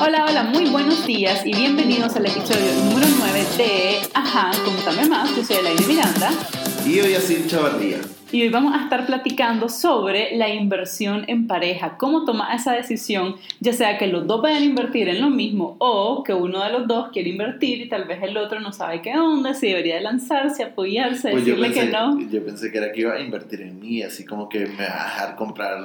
Hola, hola, muy buenos días y bienvenidos al episodio número 9 de Ajá, Contame Más. Yo soy Elaine Miranda. Y hoy así Chavardía. Y hoy vamos a estar platicando sobre la inversión en pareja, cómo tomar esa decisión, ya sea que los dos vayan a invertir en lo mismo o que uno de los dos quiere invertir y tal vez el otro no sabe qué onda, si debería de lanzarse, apoyarse, Pues decirle pensé, que no. yo pensé que era que iba a invertir en mí, así como que me va a dejar comprar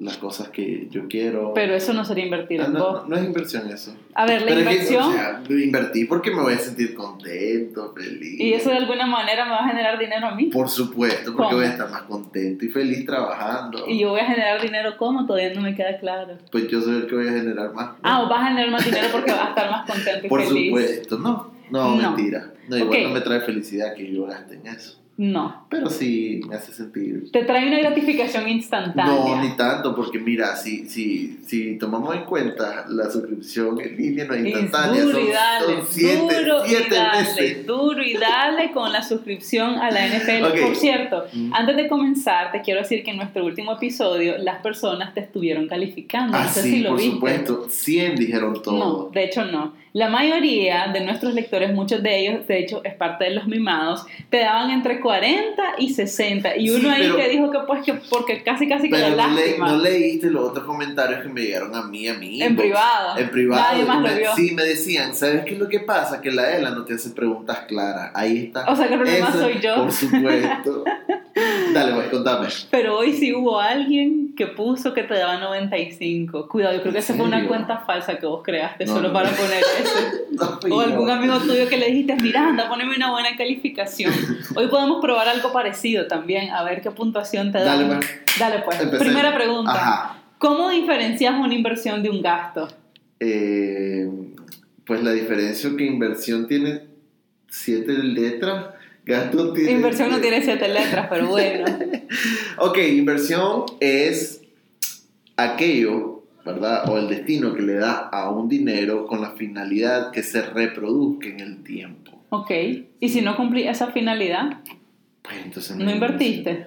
las cosas que yo quiero. Pero eso no sería invertir Ah, en no, vos. no, no es inversión eso. A ver, la Pero es que, inversión... o sea, invertí porque me voy a sentir contento, feliz. Y eso de alguna manera me va a generar dinero a mí. Por supuesto, porque ¿Cómo? voy a estar más contento y feliz trabajando. Y yo voy a generar dinero como todavía no me queda claro. Pues yo soy el que voy a generar más. Ah, o vas a generar más dinero porque vas a estar más contento y Por feliz. supuesto, no. No, No. mentira. No, igual Ok. no me trae felicidad que yo gaste en eso. No. Pero sí me hace sentir Te trae una gratificación instantánea. No, ni tanto, porque mira, si, si, si tomamos en cuenta la suscripción en línea no es Es instantánea, duro son, y dale, son siete, duro siete y dale, meses. duro y dale con la suscripción a la NFL. Por cierto, Mm. antes de comenzar, te quiero decir que en nuestro último episodio las personas te estuvieron calificando. Ah, no sé sí, si lo por viste. supuesto, 100 dijeron No, todo. de hecho no. La mayoría de nuestros lectores, muchos de ellos, de hecho, es parte de los mimados, te daban entre 40 y 60. Y uno Sí, ahí que dijo que pues que porque casi casi que da no, le- no leíste los otros comentarios que me llegaron a mí, a mí. En privado. En privado. Nadie más lo Me- vio. Sí, me decían, ¿sabes qué es lo que pasa? Que la ELA no te hace preguntas claras. Ahí está. O sea que el problema Eso, soy yo. Por supuesto. Dale, pues, contame. Pero hoy sí hubo alguien que puso que te daba 95. Cuidado, yo creo que ¿En esa fue una cuenta falsa que vos creaste No, solo no. para poner eso. O algún amigo tuyo que le dijiste, mira, anda, poneme una buena calificación. Hoy podemos probar algo parecido también, a ver qué puntuación te da. Dale, pues. Dale, pues. Primera pregunta. Ajá. ¿Cómo diferencias una inversión de un gasto? Eh, pues la diferencia que inversión tiene siete letras, gasto tiene... Inversión no tiene siete letras, pero bueno. Ok, inversión es aquello, ¿verdad? O el destino que le da a un dinero con la finalidad que se reproduzca en el tiempo. Ok. ¿Y si no cumplí esa finalidad? Pues entonces... ¿No invertiste?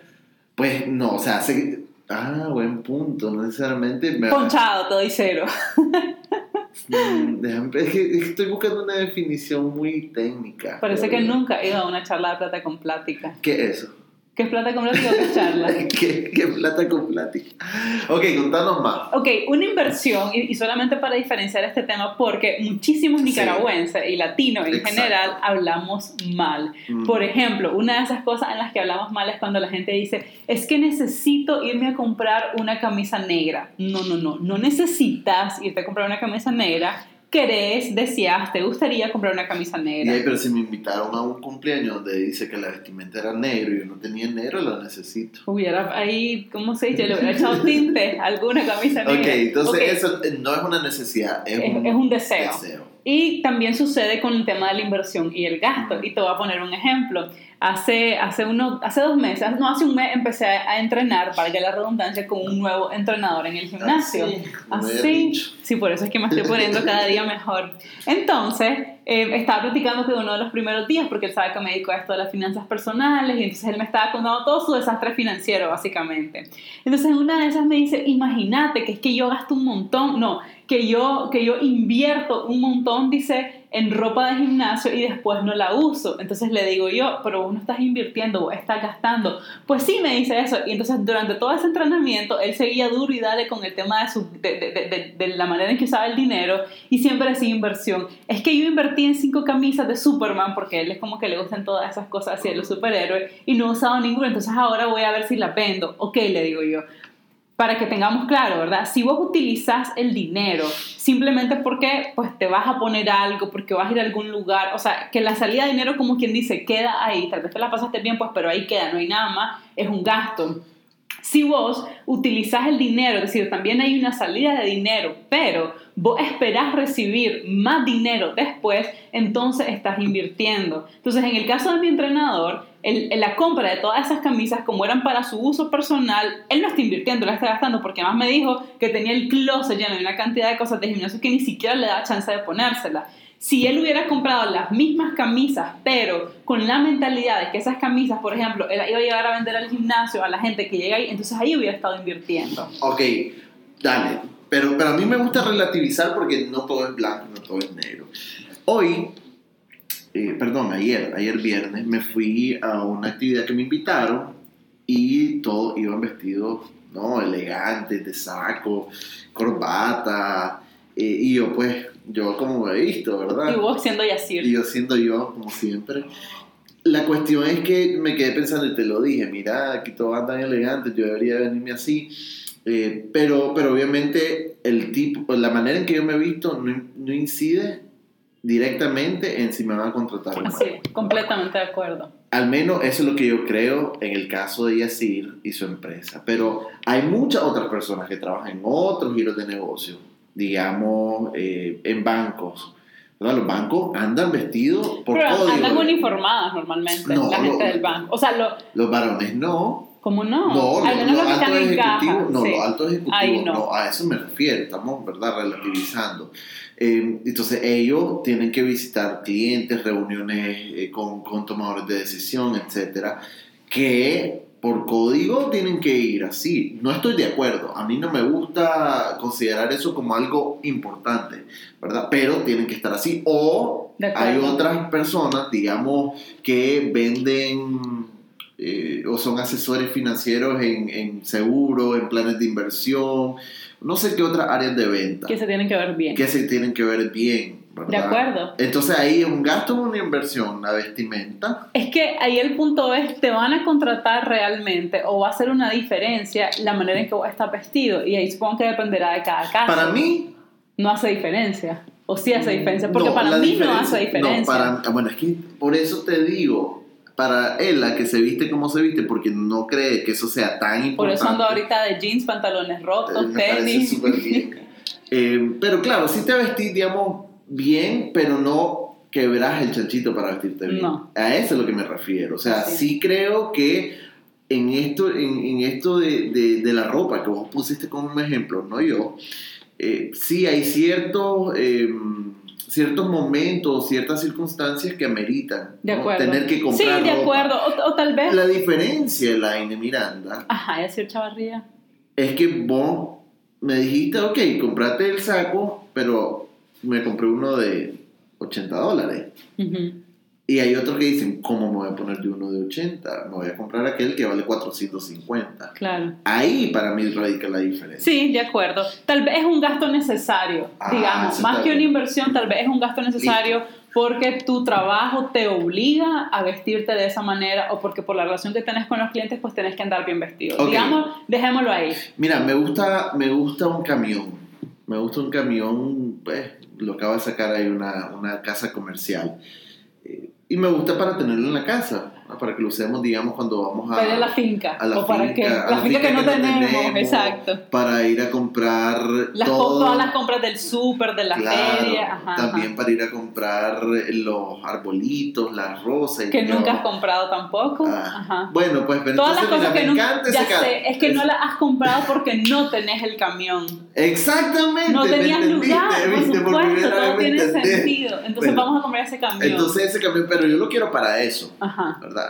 Pues no, o sea, se- Ah, buen punto, no necesariamente... Me... Ponchado, todo y cero. Déjame- es que estoy buscando una definición muy técnica. Parece que nunca he ido a una charla de plata con plática. ¿Qué es eso? ¿Qué es plata con plática o qué es charla? ¿Qué, qué plata con plática? Ok, contanos más. Ok, una inversión, y, y solamente para diferenciar este tema, porque muchísimos Sí. nicaragüenses y latinos en Exacto. general hablamos mal. Mm. Por ejemplo, una de esas cosas en las que hablamos mal es cuando la gente dice, es que necesito irme a comprar una camisa negra. No, no, no, no necesitas irte a comprar una camisa negra. Querés, deseas, te gustaría comprar una camisa negra. ahí, pero si me invitaron a un cumpleaños donde dice que la vestimenta era negro y yo no tenía negro, lo necesito. Hubiera ahí, ¿cómo se dice? Le hubiera echado tinte alguna camisa negra. Ok, entonces Ok, eso no es una necesidad, es, Es- un, es un deseo. Y también sucede con el tema de la inversión y el gasto. Y te voy a poner un ejemplo. Hace, hace, uno, hace dos meses, no, hace un mes empecé a entrenar, para la redundancia, con un nuevo entrenador en el gimnasio. Así, había Así, sí, por eso es que me estoy poniendo cada día mejor. Entonces, eh, estaba platicando que uno de los primeros días, porque él sabe que me dedico a esto de las finanzas personales, y entonces él me estaba contando todo su desastre financiero, básicamente. Entonces, en una de esas me dice, imagínate que es que yo gasto un montón, no, que yo, que yo invierto un montón, dice, en ropa de gimnasio y después no la uso. Entonces le digo yo, pero vos no estás invirtiendo, vos estás gastando. Pues sí, me dice eso. Y entonces durante todo ese entrenamiento, él seguía duro y dale con el tema de, su, de, de, de, de la manera en que usaba el dinero y siempre decía inversión. Es que yo invertí en cinco camisas de Superman, porque él es como que le gustan todas esas cosas así los superhéroes, y no he usado ninguna. Entonces ahora voy a ver si la vendo. Ok, le digo yo para que tengamos claro, ¿verdad? Si vos utilizas el dinero simplemente porque pues te vas a poner algo, porque vas a ir a algún lugar, o sea, que la salida de dinero como quien dice queda ahí, tal vez te la pasaste bien, pues pero ahí queda, no hay nada más, es un gasto. Si vos utilizas el dinero, es decir, también hay una salida de dinero, pero vos esperás recibir más dinero después, entonces estás invirtiendo. Entonces, en el caso de mi entrenador, el- la compra de todas esas camisas, como eran para su uso personal, él no está invirtiendo, la está gastando, porque además me dijo que tenía el closet lleno de una cantidad de cosas de gimnasio que ni siquiera le da chance de ponérsela. Si él hubiera comprado las mismas camisas, pero con la mentalidad de que esas camisas, por ejemplo, él iba a llegar a vender al gimnasio a la gente que llega ahí, entonces ahí hubiera estado invirtiendo. Ok, dale. Pero, pero a mí me gusta relativizar porque no todo es blanco, no todo es negro. Hoy, eh, perdón, ayer, ayer viernes, me fui a una actividad que me invitaron y todos iban vestidos, ¿no? Elegantes, de saco, corbata. eh, y yo, pues, yo como he visto, ¿verdad? Y vos siendo Yacir. Y yo siendo yo, como siempre. La cuestión es que me quedé pensando y te lo dije, mira, aquí todos andan elegantes, yo debería venirme así. Eh, pero, pero obviamente el tipo, la manera en que yo me he visto no, no incide directamente en si me van a contratar o no. Sí, completamente de acuerdo. Al menos eso es lo que yo creo en el caso de Yacir y su empresa. Pero hay muchas otras personas que trabajan en otros giros de negocio, digamos, eh, en bancos. ¿verdad? Los bancos andan vestidos por Pero código. andan uniformadas normalmente No, la gente lo- del banco. O sea, lo, Los varones no. ¿cómo no? No, los, altos ejecutivos, no, sí. los altos ejecutivos, no. no. a eso me refiero, estamos, ¿verdad?, relativizando. Eh, entonces, ellos tienen que visitar clientes, reuniones eh, con, con tomadores de decisión, etcétera, que por código tienen que ir así. No estoy de acuerdo, a mí no me gusta considerar eso como algo importante, ¿verdad? Pero tienen que estar así. O hay otras personas, digamos, que venden eh, o son asesores financieros en, en seguro, en planes de inversión, no sé qué otras áreas de venta Que se tienen que ver bien. que se tienen que ver bien, ¿verdad? De acuerdo. Entonces ahí es un gasto o una inversión, la vestimenta. Es que ahí el punto es, ¿te van a contratar realmente o va a hacer una diferencia la manera en que vos estás vestido? Y ahí supongo que dependerá de cada caso. Para mí... No hace diferencia. O sí hace diferencia. Porque no, para mí no hace diferencia. No, para, bueno, es que por eso te digo, para él, la que se viste como se viste, porque no cree que eso sea tan Por importante. eso ando ahorita de jeans, pantalones Eh, rotos, parece tenis. súper bien. Eh, pero claro, sí te vestís, digamos, bien, pero no quebras el chanchito para vestirte bien. No. A eso es lo que me refiero. O sea, sí creo que en esto, en, en esto de, de- de la ropa que vos pusiste como un ejemplo, no yo, eh, sí hay ciertos, eh, ciertos momentos, ciertas circunstancias que ameritan De ¿no? acuerdo. tener que comprar Sí, de ropa. acuerdo. O, o tal vez. La diferencia, Laine Miranda, Ajá, Chavarría. es que vos me dijiste, ok, comprate el saco, pero me compré uno de 80 dólares. Ujú. Y hay otros que dicen, ¿cómo me voy a poner yo uno de 80? Me voy a comprar aquel que vale 450. Claro. Ahí para mí radica la diferencia. Sí, de acuerdo. Tal vez es un gasto necesario, Ah, digamos. Más que una bien. inversión, tal vez es un gasto necesario porque tu trabajo te obliga a vestirte de esa manera o porque por la relación que tenés con los clientes, pues tenés que andar bien vestido. Ok. Digamos, dejémoslo ahí. Mira, me gusta, me gusta un camión. Me gusta un camión, pues, lo acaba de sacar ahí una, una casa comercial. Y me gusta para tenerlo en la casa. Para que lo usemos, digamos, cuando vamos a... Para ir a la finca. a la o para finca, que, la, finca, que no tenemos, tenemos, exacto. para ir a comprar Las, todo. todas las compras del súper, de la Claro, feria. Ajá, también ajá. para ir a comprar los arbolitos, las rosas. y Que nunca has comprado tampoco. Ah, Ajá. Bueno, pues pero Todas las entonces, cosas mira, que nunca. Ya sé, es que no las has comprado porque no tenés el camión. Exactamente. No tenías lugar, viste, por supuesto, primera vez todo me tiene entendés. sentido. Entonces Bueno, vamos a comprar ese camión. Entonces ese camión, pero yo lo quiero para eso, Ajá. ¿verdad?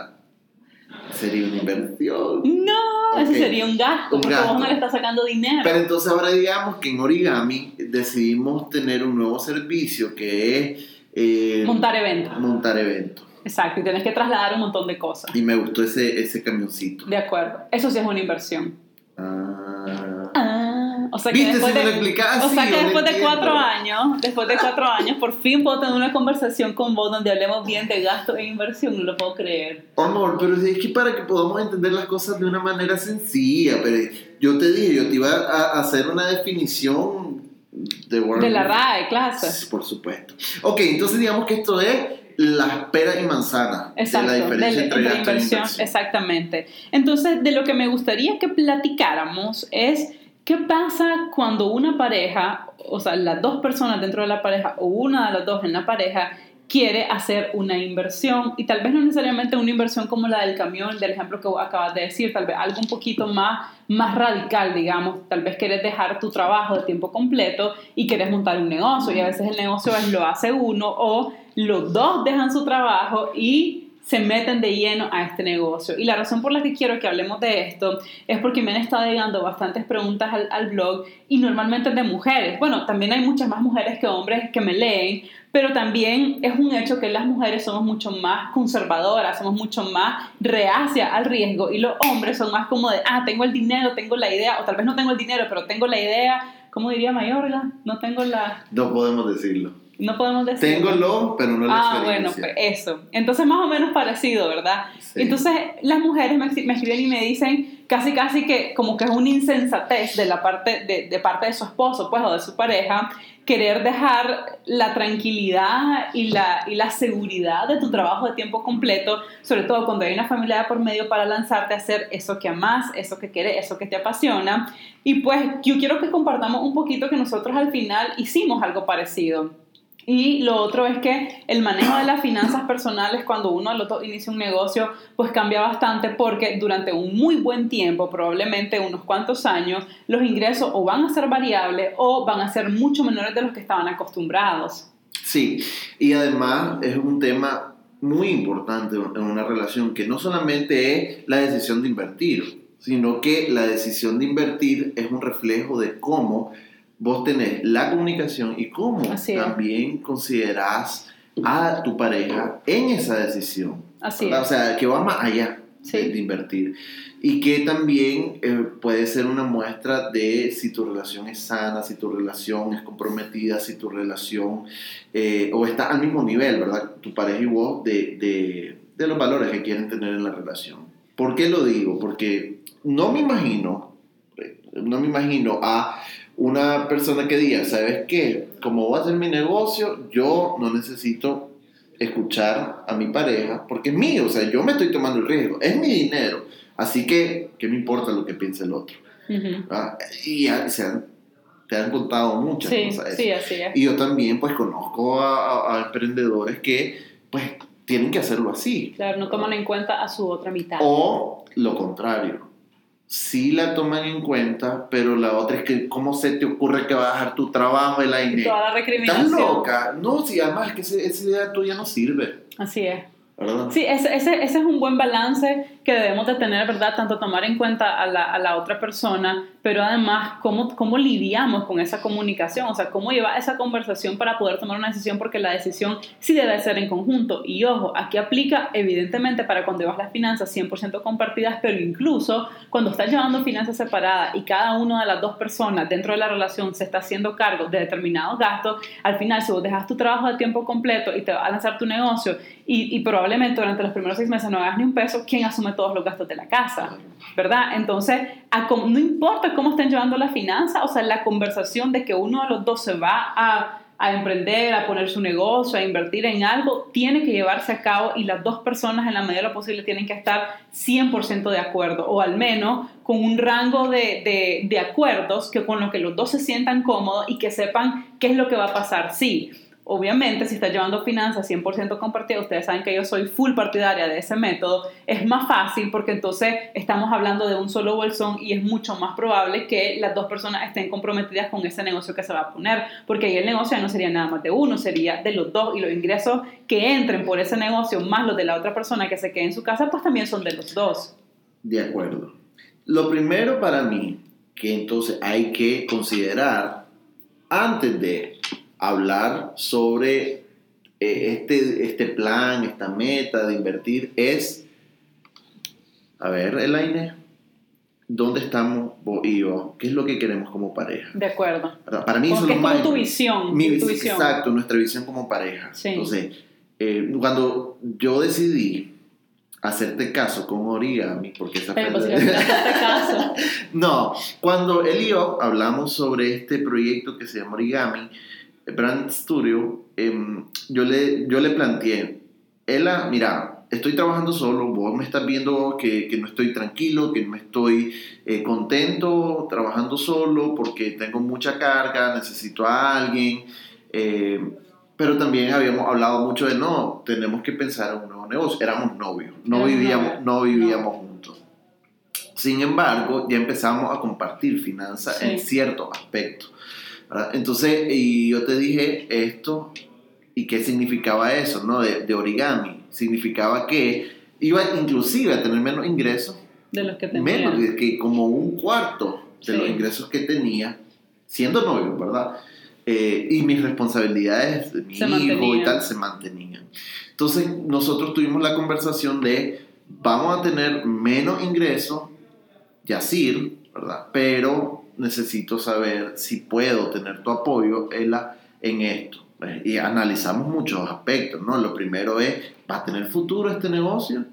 Sería una inversión. No, eso Ok. sería un gasto, Un porque gasto. vos no le estás sacando dinero. Pero entonces ahora digamos que en Origami decidimos tener un nuevo servicio que es eh, Montar eventos. montar eventos. Exacto, y tenés que trasladar un montón de cosas. Y me gustó ese, ese camioncito. De acuerdo. Eso sí es una inversión. Ah. O sea que después Si de, o sea que después de cuatro años, después de cuatro años, por fin puedo tener una conversación con vos donde hablemos bien de gasto e inversión. No lo puedo creer. Amor, pero es que para que podamos entender las cosas de una manera sencilla, pero yo te dije, yo te iba a hacer una definición de De la. RAE, clase. Sí, Por supuesto. Ok, entonces digamos que esto es las peras y manzanas Exacto, de la diferencia entre, gasto e inversión, inversión. exactamente. Entonces, de lo que me gustaría que platicáramos es qué pasa cuando una pareja, o sea, las dos personas dentro de la pareja o una de las dos en la pareja quiere hacer una inversión y tal vez no necesariamente una inversión como la del camión, del ejemplo que acabas de decir, tal vez algo un poquito más, más radical, digamos, tal vez quieres dejar tu trabajo de tiempo completo y quieres montar un negocio y a veces el negocio es lo hace uno o los dos dejan su trabajo y se meten de lleno a este negocio. Y la razón por la que quiero que hablemos de esto es porque me han estado llegando bastantes preguntas al, al blog y normalmente de mujeres. Bueno, también hay muchas más mujeres que hombres que me leen, pero también es un hecho que las mujeres somos mucho más conservadoras, somos mucho más reacias al riesgo y los hombres son más como de, ah, tengo el dinero, tengo la idea, o tal vez no tengo el dinero, pero tengo la idea, ¿cómo diría Mayorga? No tengo la... No podemos decirlo. No podemos decirlo. Tengo lo, pero no la Ah, bueno, pues eso. Entonces más o menos parecido, ¿verdad? Sí. Entonces las mujeres me, me escriben y me dicen casi casi que como que es una insensatez de la parte de, de parte de su esposo, pues, o de su pareja, querer dejar la tranquilidad y la, y la seguridad de tu trabajo de tiempo completo, sobre todo cuando hay una familia de por medio para lanzarte a hacer eso que amas, eso que quieres, eso que te apasiona. Y pues yo quiero que compartamos un poquito que nosotros al final hicimos algo parecido. Y lo otro es que el manejo de las finanzas personales cuando uno al otro inicia un negocio, pues cambia bastante porque durante un muy buen tiempo, probablemente unos cuantos años, los ingresos o van a ser variables o van a ser mucho menores de los que estaban acostumbrados. Sí, y además es un tema muy importante en una relación que no solamente es la decisión de invertir, sino que la decisión de invertir es un reflejo de cómo vos tenés la comunicación y cómo también considerás a tu pareja en esa decisión. Así es. O sea, que va más allá Sí. de, de invertir. Y que también eh, puede ser una muestra de si tu relación es sana, si tu relación es comprometida, si tu relación eh, o está al mismo nivel, ¿verdad? Tu pareja y vos de, de, de los valores que quieren tener en la relación. ¿Por qué lo digo? Porque no me imagino, eh, no me imagino a una persona que diga, ¿sabes qué? Como voy a hacer mi negocio, yo no necesito escuchar a mi pareja porque es mío, o sea, yo me estoy tomando el riesgo, es mi dinero, así que, ¿qué me importa lo que piense el otro? Ujú. ¿verdad? Y ya se han- te han contado muchas Sí, cosas. sí, así es. Y yo también, pues, conozco a, a- a emprendedores que, pues, tienen que hacerlo así. Claro, no toman en cuenta a su otra mitad. O lo contrario. Sí la toman en cuenta, pero la otra es que, ¿cómo se te ocurre que vas a dejar tu trabajo, Elaine? Toda la ¿Estás recriminación. loca? No, sí, además es que esa idea tuya no sirve, Así es. ¿verdad? Sí, ese, ese, ese es un buen balance que debemos de tener, ¿verdad? Tanto tomar en cuenta a la, a la otra persona, pero además cómo, cómo lidiamos con esa comunicación, o sea, cómo llevar esa conversación para poder tomar una decisión, porque la decisión sí debe ser en conjunto. Y ojo, aquí aplica evidentemente para cuando llevas las finanzas 100% compartidas, pero incluso cuando estás llevando finanzas separadas y cada una de las dos personas dentro de la relación se está haciendo cargo de determinados gastos, al final si vos dejas tu trabajo de tiempo completo y te vas a lanzar tu negocio y, y probablemente durante los primeros seis meses no hagas ni un peso, ¿quién asume todos los gastos de la casa? ¿Verdad? Entonces, no importa cómo estén llevando la finanza, o sea, la conversación de que uno de los dos se va a, a emprender, a poner su negocio, a invertir en algo, tiene que llevarse a cabo y las dos personas en la medida de lo posible tienen que estar 100% de acuerdo, o al menos con un rango de, de, de acuerdos que con lo que los dos se sientan cómodos y que sepan qué es lo que va a pasar. Sí, Obviamente, si estás llevando finanzas 100% compartidas, ustedes saben que yo soy full partidaria de ese método, es más fácil porque entonces estamos hablando de un solo bolsón y es mucho más probable que las dos personas estén comprometidas con ese negocio que se va a poner, porque ahí el negocio no sería nada más de uno, sería de los dos y los ingresos que entren por ese negocio más los de la otra persona que se quede en su casa, pues también son de los dos. De acuerdo. Lo primero para mí que entonces hay que considerar antes de hablar sobre eh, este, este plan, esta meta de invertir es, a ver, Elaine, ¿dónde estamos vos y yo? ¿Qué es lo que queremos como pareja? De acuerdo. Para mí eso es lo más tu visión. Mi- tu visión. Exacto, nuestra visión como pareja. Sí. Entonces, eh, cuando yo decidí hacerte caso con origami, porque esa Pero pues, este caso. No, cuando él y yo hablamos sobre este proyecto que se llama Origami, Brand Studio, em, yo, le, yo le planteé, Ela, mira, estoy trabajando solo, vos me estás viendo que, que no estoy tranquilo, que no estoy eh, contento trabajando solo porque tengo mucha carga, necesito a alguien. eh, pero también habíamos hablado mucho de no, tenemos que pensar en un nuevo negocio. Éramos novios, no vivíamos, no vivíamos juntos. Sin embargo, ya empezamos a compartir finanzas Sí. en ciertos aspectos. ¿Verdad? Entonces, y yo te dije, esto ¿Y qué significaba eso, no? De, de origami. Significaba que iba inclusive a tener menos ingresos. De los que tenía. Menos, que como un cuarto de Sí. los ingresos que tenía, siendo novio, ¿verdad? Eh, y mis responsabilidades de mi Se hijo y tal se mantenían. Entonces nosotros tuvimos la conversación de vamos a tener menos ingresos, Yacir, ¿verdad? Pero necesito saber si puedo tener tu apoyo en, la, en esto. Eh, Y analizamos muchos aspectos, ¿no? Lo primero es, ¿va a tener futuro este negocio?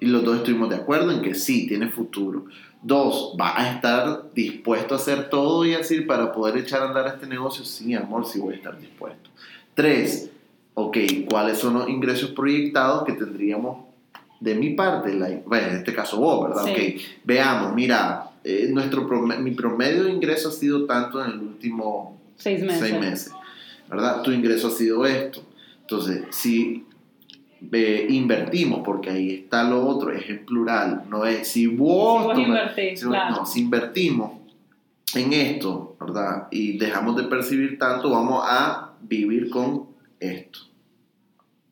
Y los dos estuvimos de acuerdo en que sí, tiene futuro. Dos, ¿va a estar dispuesto a hacer todo y así para poder echar a andar este negocio? Sí, amor, sí voy a estar dispuesto. Tres, ok, ¿cuáles son los ingresos proyectados que tendríamos de mi parte? La- bueno, en este caso vos, ¿verdad? Sí. Ok, veamos, mira, eh, nuestro mi promedio de ingreso ha sido tanto en el último Seis meses. seis meses, ¿verdad? Tu ingreso ha sido esto. Entonces, si eh, invertimos, porque ahí está lo otro, es en plural, no es si vos, Si vos toma- invertís, si claro. no, si invertimos en esto, ¿verdad? Y dejamos de percibir tanto, vamos a vivir con esto.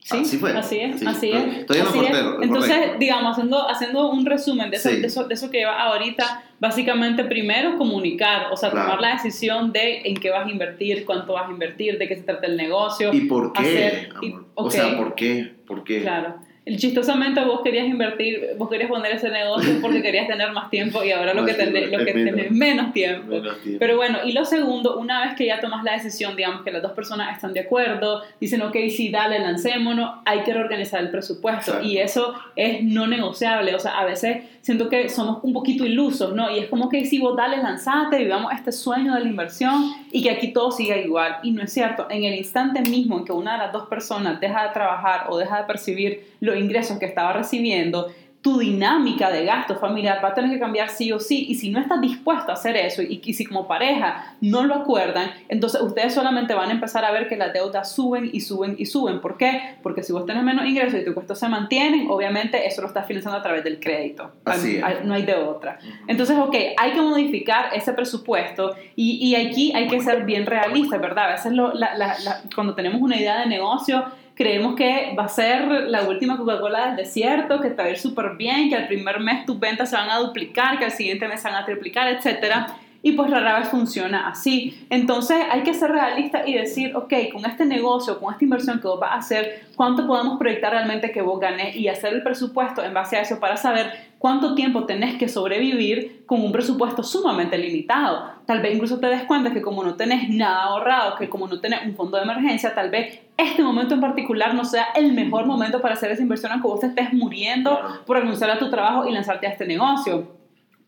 Sí, Así fue. así es, Sí, así es. lo así es. Entonces, correcto. digamos, haciendo, haciendo un resumen de eso, Sí. de, eso, de eso que lleva ahorita, básicamente primero comunicar, o sea, Claro. tomar la decisión de en qué vas a invertir, cuánto vas a invertir, de qué se trata el negocio. ¿Y por qué? hacer- y- amor? O sea, ¿por qué? ¿Por qué? Claro. Chistosamente vos querías invertir, vos querías poner ese negocio porque querías tener más tiempo y ahora lo que tenés, lo que tenés menos tiempo. Menos tiempo. Pero bueno, y lo segundo, una vez que ya tomas la decisión, digamos que las dos personas están de acuerdo, dicen, ok, sí, dale, lancémonos, hay que reorganizar el presupuesto. Exacto. Y eso es no negociable. O sea, a veces siento que somos un poquito ilusos, ¿no? Y es como que si vos dale, lanzate, vivamos este sueño de la inversión y que aquí todo siga igual. Y no es cierto. En el instante mismo en que una de las dos personas deja de trabajar o deja de percibir los ingresos que estaba recibiendo, tu dinámica de gasto familiar va a tener que cambiar sí o sí. Y si no estás dispuesto a hacer eso y, y si como pareja no lo acuerdan, entonces ustedes solamente van a empezar a ver que las deudas suben y suben y suben. ¿Por qué? Porque si vos tenés menos ingresos y tus costos se mantienen, obviamente eso lo estás financiando a través del crédito. Así es. No hay de otra. Entonces, ok, hay que modificar ese presupuesto y, y aquí hay que ser bien realistas, ¿verdad? A veces lo- la- la- la- cuando tenemos una idea de negocio, creemos que va a ser la última Coca-Cola del desierto, que te va a ir súper bien, que al primer mes tus ventas se van a duplicar, que al siguiente mes se van a triplicar, etcétera. Y pues rara vez funciona así. Entonces hay que ser realistas y decir, ok, con este negocio, con esta inversión que vos vas a hacer, ¿cuánto podemos proyectar realmente que vos ganes? Y hacer el presupuesto en base a eso para saber cuánto tiempo tenés que sobrevivir con un presupuesto sumamente limitado. Tal vez incluso te des cuenta que como no tenés nada ahorrado, que como no tenés un fondo de emergencia, tal vez este momento en particular no sea el mejor momento para hacer esa inversión aunque vos te estés muriendo por renunciar a tu trabajo y lanzarte a este negocio.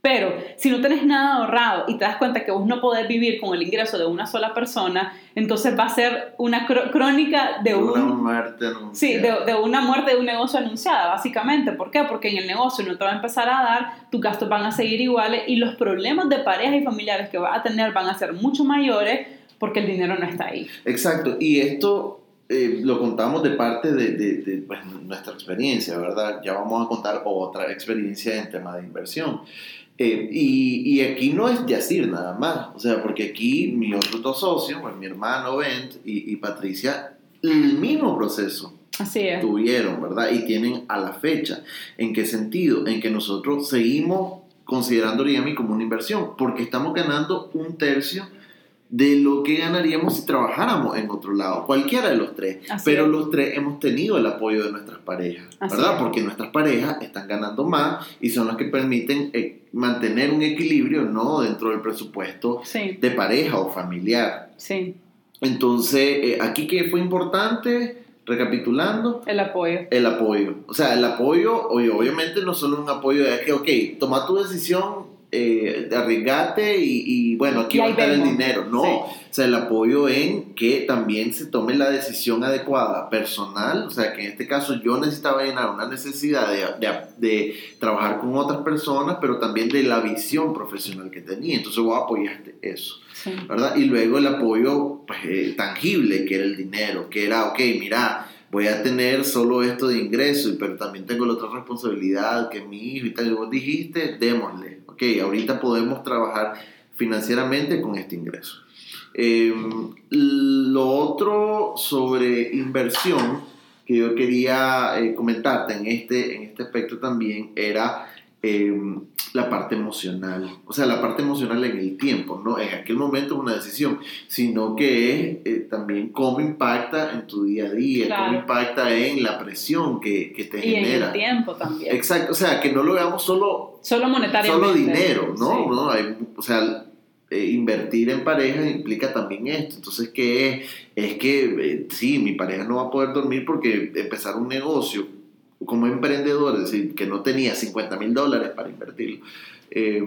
Pero si no tenés nada ahorrado y te das cuenta que vos no podés vivir con el ingreso de una sola persona, entonces va a ser una crónica de Una un... muerte anunciada. Sí, de, de una muerte de un negocio anunciada, básicamente. ¿Por qué? Porque en el negocio no te va a empezar a dar, tus gastos van a seguir iguales y los problemas de pareja y familiares que vas a tener van a ser mucho mayores porque el dinero no está ahí. Exacto, y esto eh, lo contamos de parte de, de- de, pues, nuestra experiencia, ¿verdad? Ya vamos a contar otra experiencia en tema de inversión. Eh, y, y aquí no es Yacir nada más, o sea, porque aquí mis otros dos socios, pues, mi hermano Bent y, y Patricia, el mismo proceso Así es. tuvieron, ¿verdad? Y tienen a la fecha. ¿En qué sentido? En que nosotros seguimos considerando Origami como una inversión, porque estamos ganando un tercio de lo que ganaríamos si trabajáramos en otro lado, cualquiera de los tres. Así Pero es. los tres hemos tenido el apoyo de nuestras parejas, Así ¿verdad? es. Porque nuestras parejas están ganando más y son las que permiten eh, mantener un equilibrio, ¿no? Dentro del presupuesto Sí, de pareja o familiar. sí, Entonces, eh, aquí que fue importante, recapitulando, el apoyo. el apoyo. O sea, el apoyo, obviamente no solo un apoyo de que, ok, toma tu decisión, eh, arriesgate y, y, bueno, aquí Y va a estar el dinero. No, Sí. o sea, el apoyo en que también se tome la decisión adecuada, personal, o sea, que en este caso yo necesitaba llenar una necesidad de, de- de trabajar con otras personas, pero también de la visión profesional que tenía. Entonces vos apoyaste eso. Sí. ¿verdad? Y luego el apoyo pues, eh, tangible, que era el dinero, que era, ok, mira, voy a tener solo esto de ingreso, pero también tengo la otra responsabilidad que mi hijo y tal, y vos dijiste, démosle, ok, ahorita podemos trabajar financieramente con este ingreso. Eh, lo otro sobre inversión que yo quería eh, comentarte en este, en este aspecto también era eh, la parte emocional, o sea, la parte emocional en el tiempo, no en aquel momento es una decisión, sino que es eh, también cómo impacta en tu día a día, Claro. cómo impacta en la presión que, que te Y en genera. el tiempo también. Exacto, o sea, que no lo veamos solo Solo monetariamente. solo dinero, ¿no? Sí. ¿no? Hay- o sea, eh, invertir en pareja implica también esto. Entonces, ¿qué es? Es que, eh, sí, mi pareja no va a poder dormir porque empezar un negocio como emprendedor, es decir, que no tenía 50 mil dólares para invertirlo, eh,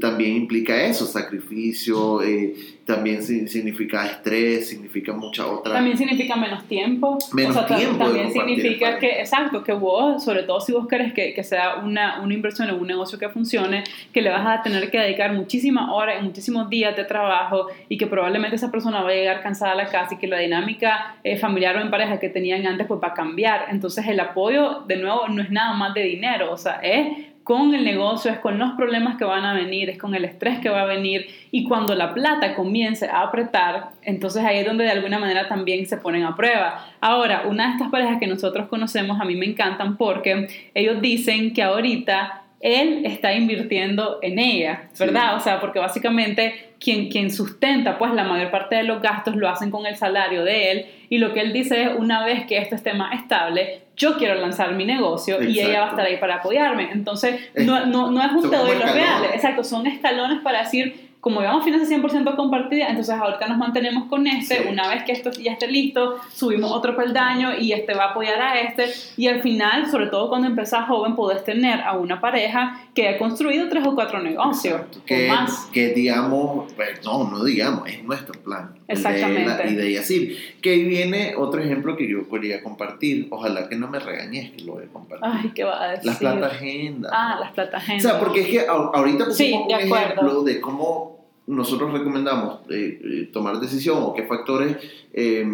también implica eso, sacrificio, eh, también si- significa estrés, significa mucha otra... También significa menos tiempo. Menos o sea, tiempo También significa que, exacto, que vos, sobre todo si vos querés que, que sea una, una inversión en un negocio que funcione, que le vas a tener que dedicar muchísimas horas y muchísimos días de trabajo y que probablemente esa persona va a llegar cansada a la casa y que la dinámica eh, familiar o en pareja que tenían antes pues va a cambiar. Entonces el apoyo, de nuevo, no es nada más de dinero, o sea, es con el negocio, es con los problemas que van a venir, es con el estrés que va a venir y cuando la plata comience a apretar, entonces ahí es donde de alguna manera también se ponen a prueba. Ahora, una de estas parejas que nosotros conocemos a mí me encantan porque ellos dicen que ahorita él está invirtiendo en ella, ¿verdad? O sea, porque básicamente quien, quien sustenta pues la mayor parte de los gastos lo hacen con el salario de él y lo que él dice es una vez que esto esté más estable, yo quiero lanzar mi negocio y ella va a Exacto. estar ahí para apoyarme. Entonces, Es- no, no, no es un te doy los reales, exacto, son escalones para decir, como llevamos finanzas 100% compartidas, entonces ahorita nos mantenemos con este, Sí. una vez que esto ya esté listo, subimos otro peldaño y este va a apoyar a este, y al final, sobre todo cuando empezás joven, podés tener a una pareja que ha construido tres o cuatro negocios, Exacto. o que, más. que digamos, pues, no, no digamos, es nuestro plan. De Exactamente. la- Y de Yacir. Que ahí viene otro ejemplo que yo quería compartir. Ojalá que no me regañes que lo voy a compartir. Ay, ¿qué va a decir? Las plata agenda. Ah, las plata O agenda. sea, porque es que ahorita pusimos Sí, un acuerdo. ejemplo de cómo nosotros recomendamos eh, eh, tomar decisión o qué factores eh,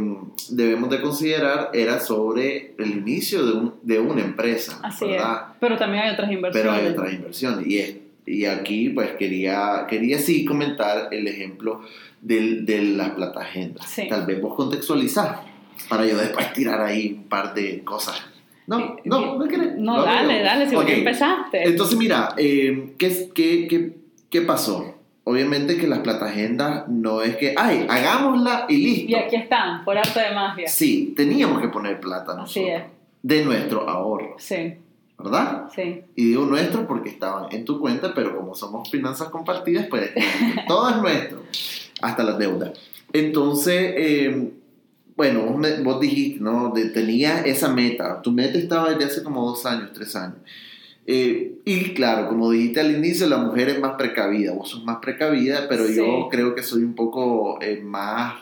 debemos de considerar era sobre el inicio de, un- de una empresa, Así ¿verdad? es. Pero también hay otras inversiones. pero hay otras inversiones. Y, es- y aquí pues quería, quería sí comentar el ejemplo del- de las plata. Sí. Tal vez vos contextualizar para yo después tirar ahí un par de cosas. No, no, no querés. No, hago dale, dale, si vos Ok. ya empezaste. Entonces mira, eh, ¿qué, qué, qué, qué pasó? Obviamente que las plata agendas no es que, ay, hagámosla y listo. y aquí están, por arte de magia. Sí, teníamos que poner plata Así nosotros. es. De nuestro ahorro, Sí, ¿verdad? sí. Y digo nuestro porque estaban en tu cuenta, pero como somos finanzas compartidas, pues todo es nuestro, hasta las deudas. Entonces, eh, bueno, vos, me- vos dijiste, ¿no? De, tenías esa meta, tu meta estaba desde hace como dos años, tres años. Eh, y claro, como dijiste al inicio, la mujer es más precavida, vos sos más precavida, pero Sí. yo creo que soy un poco eh, más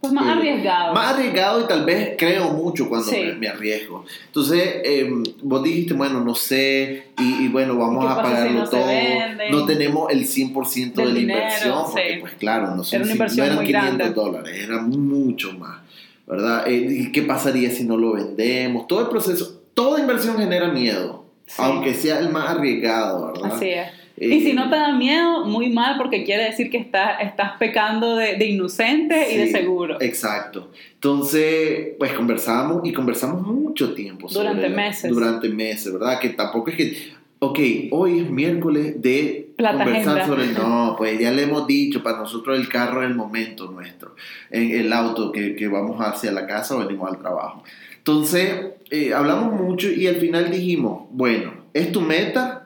Pues más Eh, arriesgado. más arriesgado y tal vez creo mucho cuando Sí. me, me arriesgo. Entonces, eh, vos dijiste, bueno, no sé, y, y bueno, vamos ¿Y qué a pasa si pagarlo no todo. No tenemos el 100% de la dinero, inversión, porque sí. pues claro, no, son Era una no eran muy 500 grande. dólares, era mucho más, ¿verdad? Eh, ¿Y qué pasaría si no lo vendemos? Todo el proceso, toda inversión genera miedo, Sí. aunque sea el más arriesgado, ¿verdad? Así es. Y si no te da miedo, muy mal, porque quiere decir que estás, estás pecando de, de inocente y de Sí, seguro. Exacto. Entonces, pues conversamos y conversamos mucho tiempo. sobre Durante la- meses. Durante meses, ¿verdad? Que tampoco es que, ok, hoy es miércoles de Plata conversar agenda. sobre el... No, pues ya le hemos dicho, para nosotros el carro es el momento nuestro, en el auto que, que vamos hacia la casa o venimos al trabajo. Entonces, eh, hablamos mucho y al final dijimos, bueno, es tu meta,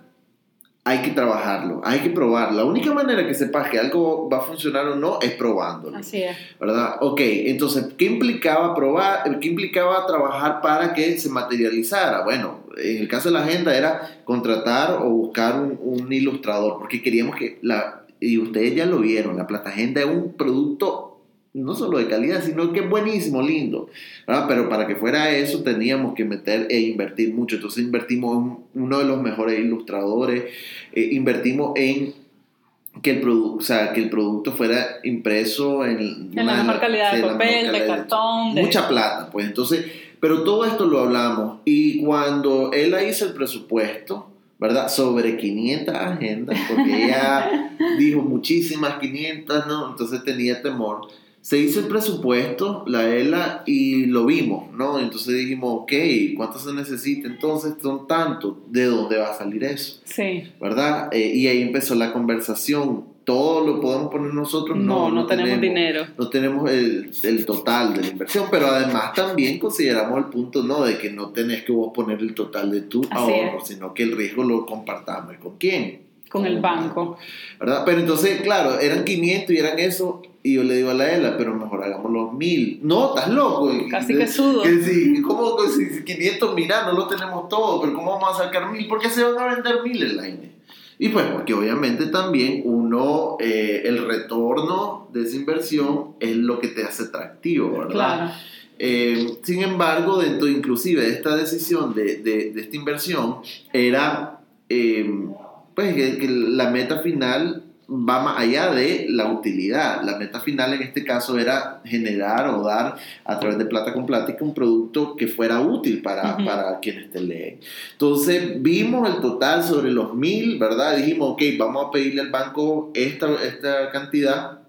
hay que trabajarlo, hay que probarlo. La única manera que sepas que algo va a funcionar o no es probándolo. Así es. ¿verdad? Ok, entonces, ¿qué implicaba probar, qué implicaba trabajar para que se materializara? Bueno, en el caso de la agenda era contratar o buscar un, un ilustrador, porque queríamos que la, y ustedes ya lo vieron, la plata agenda es un producto no solo de calidad, sino que es buenísimo, lindo, ¿verdad? Pero para que fuera eso teníamos que meter e invertir mucho, entonces invertimos en uno de los mejores ilustradores, eh, invertimos en que el, produ- o sea, que el producto fuera impreso en, En la mejor calidad de papel, de cartón. de- Mucha plata, pues entonces, pero todo esto lo hablamos y cuando él hizo el presupuesto, ¿verdad? Sobre 500 agendas, porque ella dijo muchísimas 500, ¿no? Entonces tenía temor. Se hizo el presupuesto, la ELA, y lo vimos, ¿no? Entonces dijimos, ok, ¿cuánto se necesita? Entonces son tantos, ¿de dónde va a salir eso? Sí. ¿Verdad? Eh, y ahí empezó la conversación. ¿Todo lo podemos poner nosotros? No, no, tenemos, dinero. No tenemos el, el, total de la inversión, pero además también consideramos el punto, ¿no? De que no tenés que vos poner el total de tu ahorro, sino que el riesgo lo compartamos. ¿Con quién? Con, el banco. ¿Verdad? Pero entonces, claro, eran 500 y eran eso y yo le digo a la ELA, pero mejor hagamos los mil. No, estás loco. Casi que sudo. Que sí, ¿cómo 500? Mira, no lo tenemos todo, pero ¿cómo vamos a sacar mil? ¿Por qué se van a vender mil en la INE? Y pues porque obviamente también uno, eh, el retorno de esa inversión es lo que te hace atractivo, ¿verdad? Claro. Eh, sin embargo, dentro inclusive de esta decisión de, de, de esta inversión, era eh, pues que la meta final va más allá de la utilidad. La meta final en este caso era generar o dar a través de Plata con Plática un producto que fuera útil para, para quienes te leen. Entonces vimos el total sobre los mil, ¿verdad? Dijimos, ok, vamos a pedirle al banco esta, esta cantidad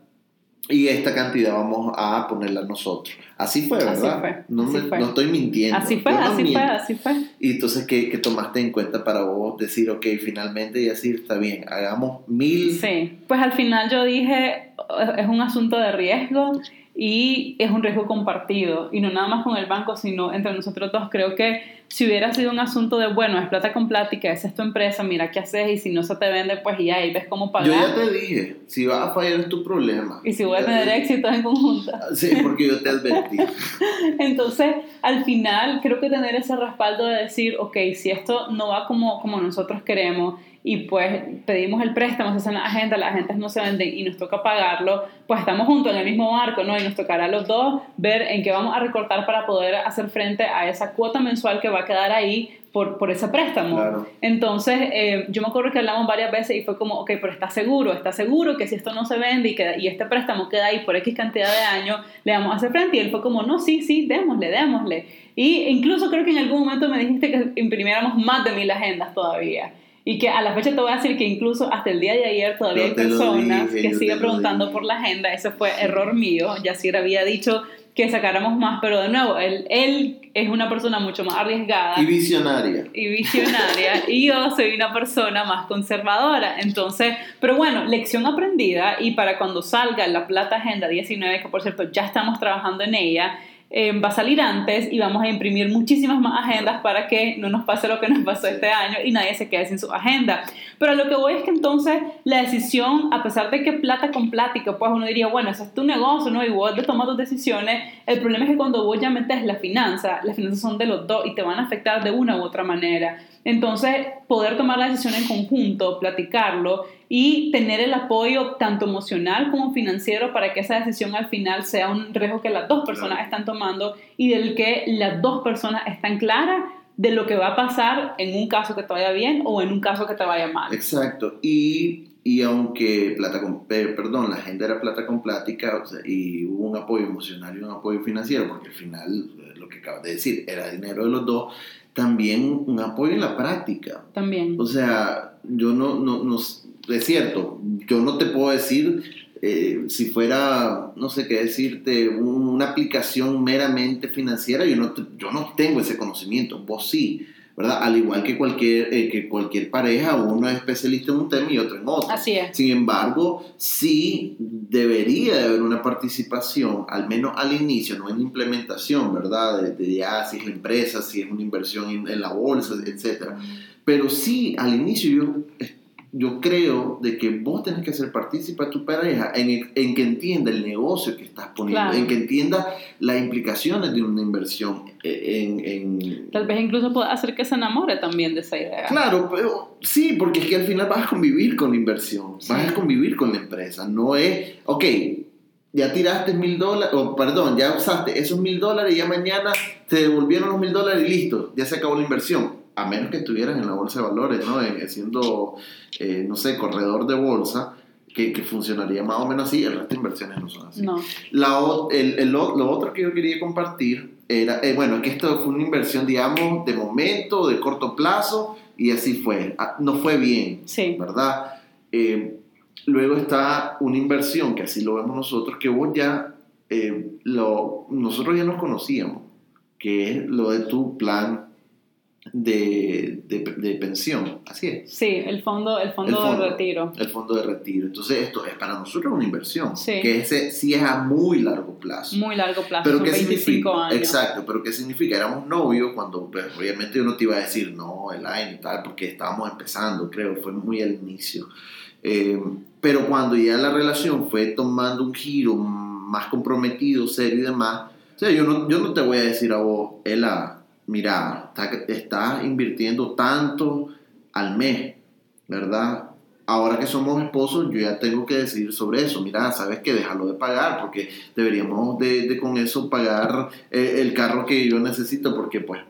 y esta cantidad vamos a ponerla nosotros. Así fue, ¿verdad? no, no, estoy mintiendo. Así fue, así fue, así fue. Y entonces, ¿qué, ¿qué, tomaste en cuenta para vos decir, ok, finalmente y así está bien, hagamos mil? Sí, pues al final yo dije, es un asunto de riesgo y es un riesgo compartido y no nada más con el banco, sino entre nosotros dos. Creo que si hubiera sido un asunto de, bueno, es plata con plática, esa es tu empresa, mira qué haces y si no se te vende, pues ya ahí ves cómo pagar. Yo ya te dije, si vas a fallar es tu problema. Y si voy a tener éxito en conjunto. Sí, porque yo te advertí. Entonces, al final, creo que tener ese respaldo de decir, ok, si esto no va como, como nosotros queremos y pues pedimos el préstamo, se hacen las agendas, las agendas no se venden y nos toca pagarlo, pues estamos juntos en el mismo barco, ¿no? Y nos tocará a los dos ver en qué vamos a recortar para poder hacer frente a esa cuota mensual que va a quedar ahí por, por ese préstamo. Entonces, eh, yo me acuerdo que hablamos varias veces y fue como, ok, pero está seguro, está seguro que si esto no se vende y, que, y este préstamo queda ahí por X cantidad de años, le vamos a hacer frente. Y él fue como, no, sí, sí, démosle, démosle. Y incluso creo que en algún momento me dijiste que imprimiéramos más de mil agendas todavía. Y que a la fecha te voy a decir que inclulo hasta el día de ayer todavía hay personas que siguen preguntando por la agenda. Ese fue error mío. Yacir había dicho que sacáramos más, pero de nuevo, él, él es una persona mucho más arriesgada. Y visionaria. Y visionaria. y yo soy una persona más conservadora. Entonces, pero bueno, lección aprendida. Y para cuando salga la Plata Agenda 19, que por cierto ya estamos trabajando en ella, eh, va a salir antes y vamos a imprimir muchísimas más agendas para que no nos pase lo que nos pasó este año y nadie se quede sin su agenda. Pero lo que voy es que entonces la decisión, a pesar de que plata con plática, pues uno diría, bueno, ese es tu negocio, ¿no? Y vos de tomar tus decisiones, el problema es que cuando vos ya metes la finanza, las finanzas son de los dos y te van a afectar de una u otra manera. Entonces, poder tomar la decisión en conjunto, platicarlo y tener el apoyo tanto emocional como financiero para que esa decisión al final sea un riesgo que las dos personas están tomando y del que las dos personas están claras de lo que va a pasar en un caso que te vaya bien o en un caso que te vaya mal. Exacto. Y, y aunque plata con, perdón, la gente era plata con plática y hubo un apoyo emocional y un apoyo financiero, porque al final, lo que acabas de decir, era dinero de los dos, también un apoyo en la práctica. También. O sea, yo no, no, no es cierto, yo no te puedo decir eh, si fuera, no sé qué decirte, una aplicación meramente financiera, yo no, yo no tengo ese conocimiento, vos sí. ¿verdad? Al igual que cualquier, eh, que cualquier pareja, uno es especialista en un tema y otro en otro. Así es. Sin embargo, sí debería de haber una participación, al menos al inicio, no en implementación, ¿verdad? De, ya si es la empresa, si es una inversión en, en la bolsa, etc. Pero sí, al inicio yo yo creo de que vos tenés que ser partícipe a tu pareja en, en, que entienda el negocio que estás poniendo, en que entienda las implicaciones de una inversión. Eh, en, en, Tal vez incluso pueda hacer que se enamore también de esa idea. Claro, pero sí, porque es que al final vas a convivir con la inversión, vas a convivir con la empresa. No es, ok, ya tiraste mil dólares, o perdón, ya usaste esos mil dólares y ya mañana te devolvieron los mil dólares y listo, ya se acabó la inversión a menos que estuvieran en la bolsa de valores, ¿no? siendo, eh, no sé, corredor de bolsa, que, que, funcionaría más o menos así, el resto de inversiones no son así. No. La, el, el, lo otro que yo quería compartir era, eh, bueno, que esto fue una inversión, digamos, de momento, de corto plazo, y así fue. Ah, No fue bien, Sí. ¿verdad? Eh, luego está una inversión, que así lo vemos nosotros, que vos ya, eh, lo, nosotros ya nos conocíamos, que es lo de tu plan de, de, de pensión, así es, Sí, el fondo, el fondo, El fondo. de retiro. el fondo de retiro. Entonces esto es para nosotros una inversión, Sí. que ese sí es a muy largo plazo. Muy largo plazo, Pero son ¿qué 25 significa? años. Exacto, pero ¿qué significa? Éramos novios cuando, pues, obviamente yo no te iba a decir no, el año y tal, porque estábamos empezando, creo, fue muy al inicio. Eh, pero cuando ya la relación fue tomando un giro más comprometido, serio y demás, o sea, yo no, yo no te voy a decir a vos, Ela, mira, está, está invirtiendo tanto al mes, ¿verdad? Ahora que somos esposos, yo ya tengo que decidir sobre eso. Mira, sabes que déjalo de pagar porque deberíamos de, de con eso pagar eh, el carro que yo necesito porque pues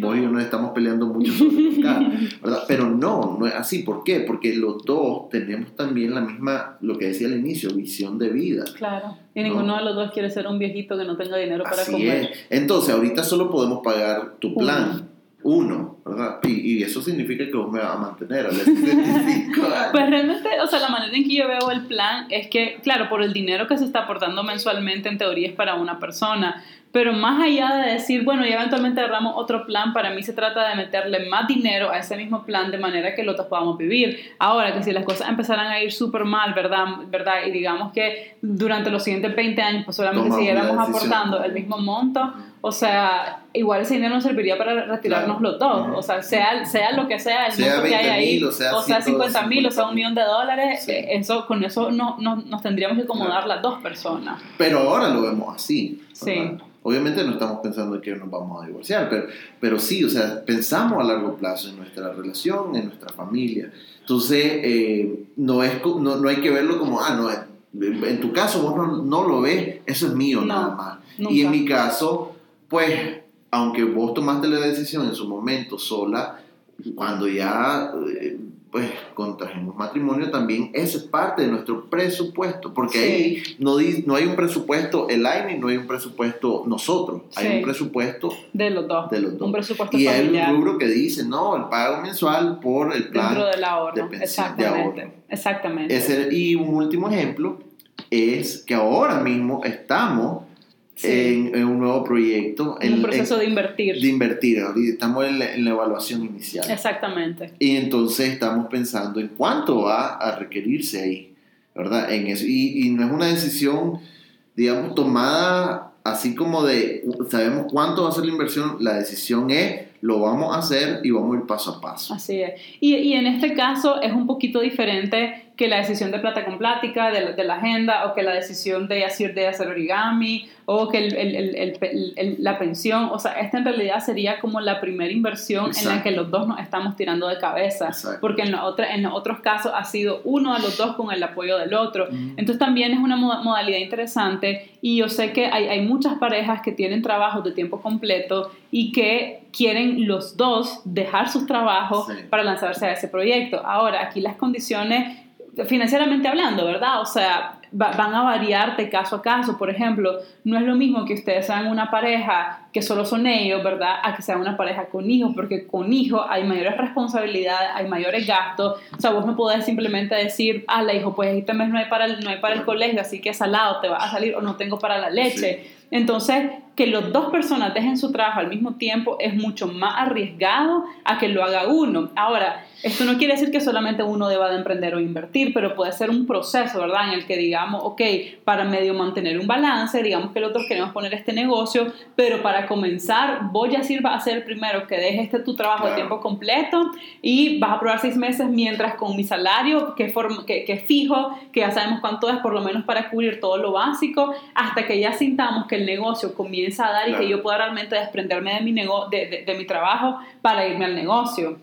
vos y yo nos estamos peleando mucho sobre ¿verdad? Pero no, no es así. ¿Por qué? Porque los dos tenemos también la misma, lo que decía al inicio, visión de vida. Claro. Y No. ninguno de los dos quiere ser un viejito que no tenga dinero para Así comer. es. Entonces, ahorita solo podemos pagar tu plan. Uno, ¿verdad? Y, y eso significa que vos me vas a mantener a los 65 años. Pues realmente, o sea, la manera en que yo veo el plan es que, claro, por el dinero que se está aportando mensualmente, en teoría es para una persona. Pero más allá de decir, bueno, y eventualmente agarramos otro plan, para mí se trata de meterle más dinero a ese mismo plan de manera que los dos podamos vivir. Ahora, que si las cosas empezaran a ir súper mal, ¿verdad? ¿verdad? Y digamos que durante los siguientes 20 años, pues solamente Tomamos siguiéramos aportando el mismo monto, o sea, igual ese dinero nos serviría para retirarnos Claro. los dos. O sea, sea, sea lo que sea, el Sea monto que hay 20.000, ahí, o sea, o sea 50 mil, o sea un 150.000. millón de dólares, Sí. eh, eso, con eso no, no- nos tendríamos que acomodar las dos personas. Pero ahora lo vemos así. Sí. Obviamente no estamos pensando en que nos vamos a divorciar, pero, pero sí, o sea, pensamos a largo plazo en nuestra relación, en nuestra familia. Entonces, eh, no, es, no, no hay que verlo como, ah, no, en tu caso vos no, no lo ves, eso es mío No, nada más. nunca. Y en mi caso, pues, aunque vos tomaste la decisión en su momento sola, cuando ya, eh, pues, contrajimos matrimonio, también eso es parte de nuestro presupuesto, porque Sí. ahí no, no hay un presupuesto el aire, no hay un presupuesto nosotros, hay Sí. un presupuesto De los dos. de los dos. Un presupuesto y hay familiar un rubro que dice, no, el pago mensual por el plan. dentro del ahorro. de pensión, de Exactamente. ahorro. Exactamente. Ese- y un último ejemplo es que ahora mismo estamos Sí. en, en un nuevo proyecto, En un proceso en- de invertir. de invertir, estamos en la, en la evaluación inicial. Exactamente. Y entonces estamos pensando en cuánto va a requerirse ahí, ¿verdad? En eso. Y, y no es una decisión, digamos, tomada así como de, sabemos cuánto va a ser la inversión, la decisión es, lo vamos a hacer y vamos a ir paso a paso. Así es. Y, y en este caso es un poquito diferente que la decisión de plata con plática, de, la- de la agenda, o que la decisión de hacer, de hacer origami, o que el- el- el- la pensión. O sea, esta en realidad sería como la primera inversión en la Exacto. que los dos nos estamos tirando de cabeza. Exacto. Porque en, la otra, en los otros casos ha sido uno de los dos con el apoyo del otro. Entonces también es una moda- modalidad interesante y yo sé que hay, hay muchas parejas que tienen trabajos de tiempo completo y que quieren los dos dejar sus trabajos Sí. para lanzarse a ese proyecto. Ahora, aquí las condiciones, financieramente hablando, ¿verdad? O sea, va- van a variar de caso a caso. Por ejemplo, no es lo mismo que ustedes sean una pareja que solo son ellos, ¿verdad? A que sean una pareja con hijos, porque con hijos hay mayores responsabilidades, hay mayores gastos. O sea, vos no podés simplemente decir, ah, la hijo, pues este mes no hay para el, no hay para el colegio, así que salado te va a salir o no tengo para la leche. Entonces, que los dos personas dejen su trabajo al mismo tiempo es mucho más arriesgado a que lo haga uno. Ahora, esto no quiere decir que solamente uno deba de emprender o invertir, pero puede ser un proceso, ¿verdad? En el que digamos, ok, para medio mantener un balance, digamos que los dos queremos poner este negocio, pero para comenzar, voy a decir, va a ser el primero que deje este tu trabajo Claro. tiempo completo y vas a probar seis meses mientras con mi salario, que, form- que, que fijo, que ya sabemos cuánto es por lo menos para cubrir todo lo básico, hasta que ya sintamos que el negocio comienza a dar y Claro. que yo pueda realmente desprenderme de mi, nego- de, de- de mi trabajo para irme al negocio.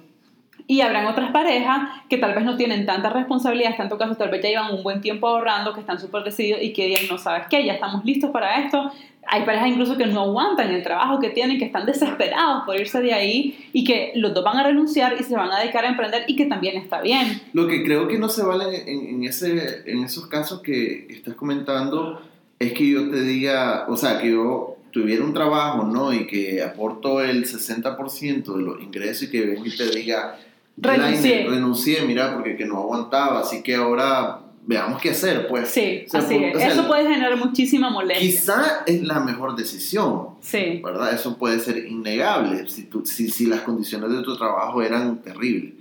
Y habrán otras parejas que tal vez no tienen tantas responsabilidades, tanto caso tal vez ya llevan un buen tiempo ahorrando, que están súper decididos y que digan, no sabes qué, ya estamos listos para esto. Hay parejas incluso que no aguantan el trabajo que tienen, que están desesperados por irse de ahí y que los dos van a renunciar y se van a dedicar a emprender y que también está bien. Lo que creo que no se vale en, en ese, en esos casos que estás comentando es que yo te diga, o sea, que yo tuviera un trabajo, ¿no? Y que aporto el 60% de los ingresos y que venga y te diga, Renuncié. "Lainer, renuncié, mira, porque que no aguantaba, así que ahora veamos qué hacer, pues. Sí, O sea, así es. o sea, Eso puede generar muchísima molestia. Quizá es la mejor decisión, Sí, ¿verdad? Eso puede ser innegable si, tú- si, si las condiciones de tu trabajo eran terribles.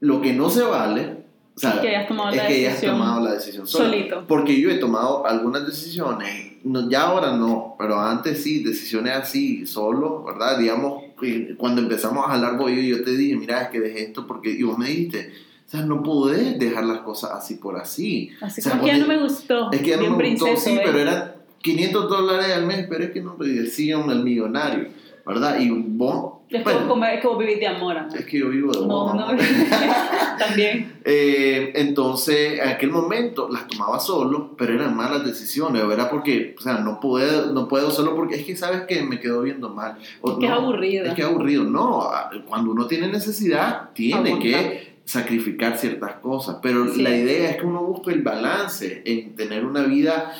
Lo que no se vale o sea, Es que hayas tomado es la que hayas decisión tomado la decisión sola. solito. Porque yo he tomado algunas decisiones, no, ya ahora no, pero antes sí, decisiones así, solo, ¿verdad? Digamos, que cuando empezamos a jalar bollo, yo te dije, mira, es que dejé esto porque, y vos me dijiste, o sea, no podés dejar las cosas así por así. así O sea, como que ya no me gustó. Es que ya no me gustó, sí, ¿eh? pero eran 500 dólares al mes, pero es que no me decían el millonario, ¿verdad? Y vos, Es, bueno, como, es como vivir de amor, amor. es que yo vivo de No, vos, no, amor. también. Eh, entonces, en aquel momento las tomaba solo, pero eran malas decisiones, o era porque, o sea, no puedo, no puedo solo porque es que sabes que me quedo viendo mal. O, Es que es no, aburrido. Es que es aburrido, no. Cuando uno tiene necesidad, tiene que sacrificar ciertas cosas, pero Así la idea es que uno busque el balance en tener una vida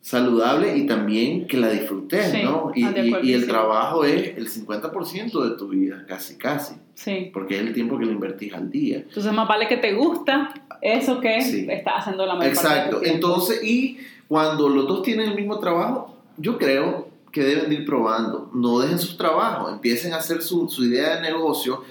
saludable y también que la disfrutes, Sí, ¿no? Y, de y- y el trabajo es el 50% de tu vida, casi, casi, Sí. porque es el tiempo que le invertís al día. Entonces más vale que te gusta eso que Sí. estás haciendo la mayor parte de Exacto. tu. Entonces, y cuando los dos tienen el mismo trabajo, yo creo que deben de ir probando. No dejen sus trabajos, empiecen a hacer su, su idea de negocio.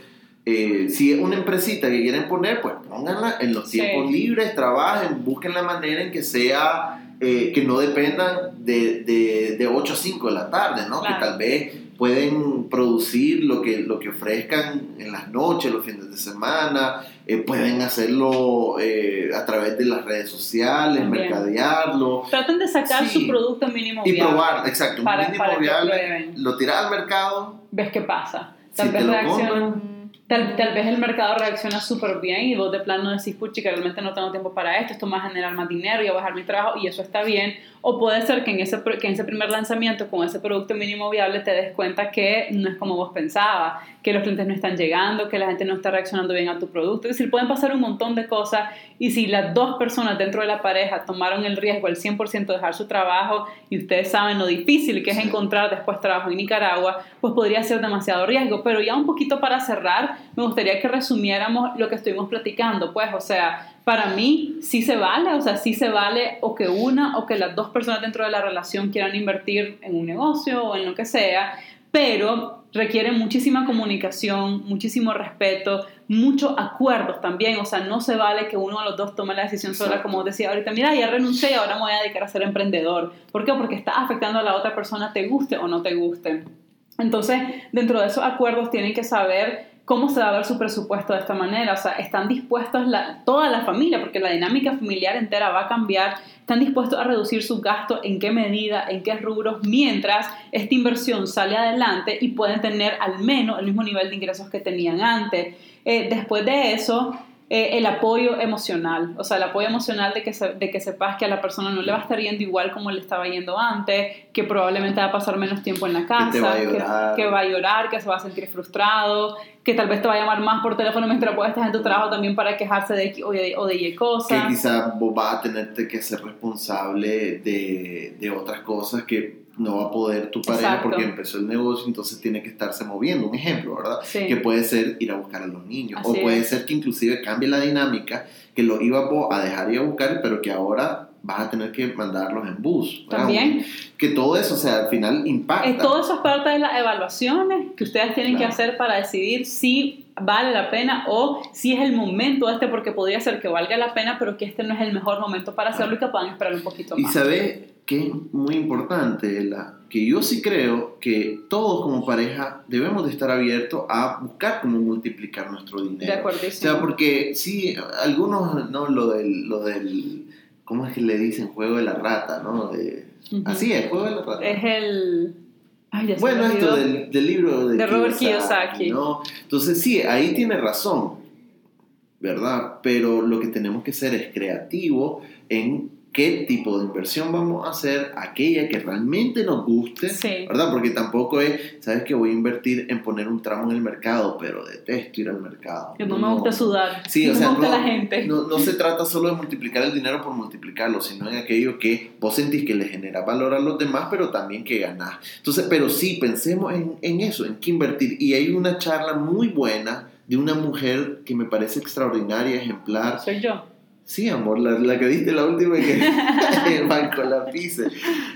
Eh, si es una empresita que quieren poner, pues pónganla en los Sí. tiempos libres, trabajen, busquen la manera en que sea, eh, que no dependan de, de, de 8 a 5 de la tarde, ¿no? Claro. Que tal vez pueden producir lo que, lo que ofrezcan en las noches, los fines de semana, eh, pueden hacerlo eh, a través de las redes sociales, También. mercadearlo Traten de sacar Sí. su producto mínimo y viable. probar, exacto, un para- mínimo para viable, prueben. lo tiras al mercado, Ves qué pasa. si Tal te vez lo reacciona. compran, Tal, tal vez el mercado reacciona súper bien y vos de plano decís, puchi, que realmente no tengo tiempo para esto, esto me va a generar más dinero y a bajar mi trabajo y eso está bien. O puede ser que en, ese, que en ese primer lanzamiento con ese producto mínimo viable te des cuenta que no es como vos pensabas, que los clientes no están llegando, que la gente no está reaccionando bien a tu producto. Es decir, pueden pasar un montón de cosas y si las dos personas dentro de la pareja tomaron el riesgo al 100% de dejar su trabajo y ustedes saben lo difícil que es encontrar después trabajo en Nicaragua, pues podría ser demasiado riesgo. Pero ya un poquito para cerrar, me gustaría que resumiéramos lo que estuvimos platicando. Pues, o sea, para mí sí se vale, o sea, sí se vale o que una o que las dos personas dentro de la relación quieran invertir en un negocio o en lo que sea, pero requiere muchísima comunicación, muchísimo respeto, muchos acuerdos también, o sea, no se vale que uno de los dos tome la decisión sola, como decía ahorita, mira, ya renuncié y ahora me voy a dedicar a ser emprendedor. ¿Por qué? Porque está afectando a la otra persona, te guste o no te guste. Entonces, dentro de esos acuerdos tienen que saber cómo se va a ver su presupuesto de esta manera. O sea, están dispuestos toda la familia, porque la dinámica familiar entera va a cambiar, están dispuestos a reducir sus gastos, en qué medida, en qué rubros, mientras esta inversión sale adelante y pueden tener al menos el mismo nivel de ingresos que tenían antes. Eh, después de eso, eh, el apoyo emocional, o sea, el apoyo emocional de que, se- de que sepas que a la persona no le va a estar yendo igual como le estaba yendo antes, que probablemente va a pasar menos tiempo en la casa, te va a llorar. que va a llorar, que se va a sentir frustrado, que tal vez te va a llamar más por teléfono mientras vos estás en tu trabajo también para quejarse de X o de, o de Y que cosa. quizás vos vas a tenerte que ser responsable de, de otras cosas que no va a poder tu pareja Exacto. porque empezó el negocio, entonces tiene que estarse moviendo. Un ejemplo, ¿verdad? Sí. Que puede ser ir a buscar a los niños. Así o puede es. ser que inclusive cambie la dinámica, que lo vos a dejar ir a buscar, pero que ahora vas a tener que mandarlos en bus. ¿verdad? También. Que todo eso, o sea, al final impacta. Todo eso es parte de las evaluaciones que ustedes tienen que hacer para decidir si vale la pena o si es el momento este, porque podría ser que valga la pena, pero que este no es el mejor momento para hacerlo y que puedan esperar un poquito Y más. sabes que es muy importante, la, que yo sí creo que todos como pareja debemos de estar abiertos a buscar cómo multiplicar nuestro dinero. De O acuerdísimo. sea, porque sí, algunos, ¿no? Lo del, lo del, ¿cómo es que le dicen? Juego de la rata, ¿no? De, Ujú. Así es, juego de la rata. Es el... Ay, ya Bueno, esto del, del libro de, De Robert Kiyosaki. ¿no? Entonces, sí, ahí tiene razón, ¿verdad? Pero lo que tenemos que ser es creativo en qué tipo de inversión vamos a hacer, aquella que realmente nos guste, Sí. ¿verdad? Porque tampoco es, sabes que voy a invertir en poner un tramo en el mercado, pero detesto ir al mercado. Que no, me gusta sudar. Sí, no o sea, me gusta no, la gente. no, no se trata solo de multiplicar el dinero por multiplicarlo, sino en aquello que vos sentís que le genera valor a los demás, pero también que ganás. Entonces, pero sí, pensemos en, en eso, en qué invertir. Y hay una charla muy buena de una mujer que me parece extraordinaria, ejemplar. Soy yo. Sí, amor, la, la que diste la última que el banco lápiz.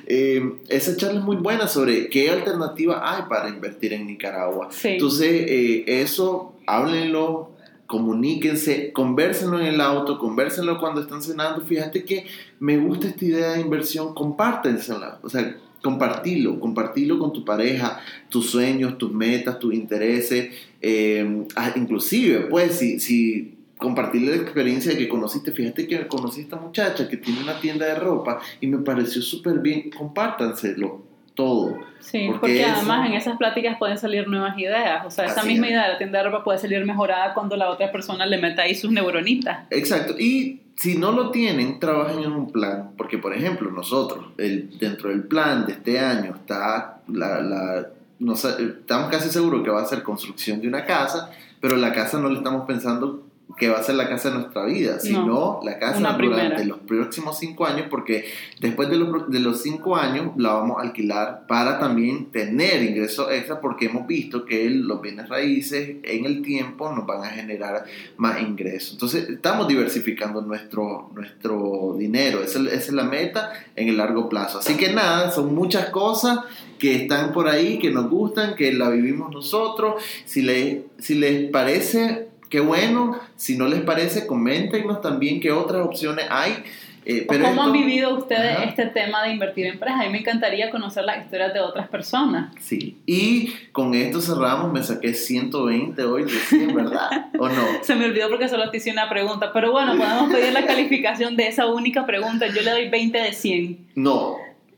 Eh, esa charla es muy buena sobre qué alternativa hay para invertir en Nicaragua. Sí. Entonces, eh, eso, háblenlo, comuníquense, convérsenlo en el auto, convérsenlo cuando están cenando. Fíjate que me gusta esta idea de inversión, compártensela. O sea, compartilo, compartilo con tu pareja, tus sueños, tus metas, tus intereses. eh, ah, inclusive, pues, si, si compartirle la experiencia de que conociste, fíjate que conocí a esta muchacha que tiene una tienda de ropa y me pareció súper bien, compártanselo todo. Sí, Porque porque, eso- además en esas pláticas pueden salir nuevas ideas. O sea, esa misma es. idea de la tienda de ropa puede salir mejorada cuando la otra persona le meta ahí sus neuronitas. Exacto. Y si no lo tienen, trabajen en un plan. Porque, por ejemplo, nosotros, el, dentro del plan de este año está la... estamos casi seguros que va a ser construcción de una casa, pero la casa no le estamos pensando que va a ser la casa de nuestra vida, sino la casa durante primera. los próximos cinco años, porque después de los, de los cinco años la vamos a alquilar para también tener ingresos extra, porque hemos visto que los bienes raíces en el tiempo nos van a generar más ingresos. Entonces, estamos diversificando nuestro, nuestro dinero. Esa, es- esa es la meta en el largo plazo. Así que nada, son muchas cosas que están por ahí, que nos gustan, que la vivimos nosotros. Si les, si les parece, qué bueno. Si no les parece, coméntenos también qué otras opciones hay. Eh, ¿O pero ¿Cómo han vivido ustedes Ajá. este tema de invertir en pareja? A mí me encantaría conocer las historias de otras personas. Sí. Y con esto cerramos. Me saqué 120 hoy de 100, ¿verdad? ¿O no? Se me olvidó porque solo te hice una pregunta. Pero bueno, podemos pedir la calificación de esa única pregunta. Yo le doy 20 de 100. No.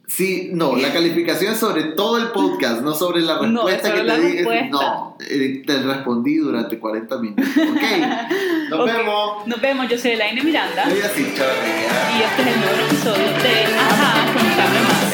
Sí, no, la calificación es sobre todo el podcast, no sobre la respuesta que te dije. No, eh, te respondí durante 40 minutos. Ok, nos vemos. Nos vemos, yo soy Elaine Miranda. Soy así, Y este es el nuevo episodio de Ajá, contame más.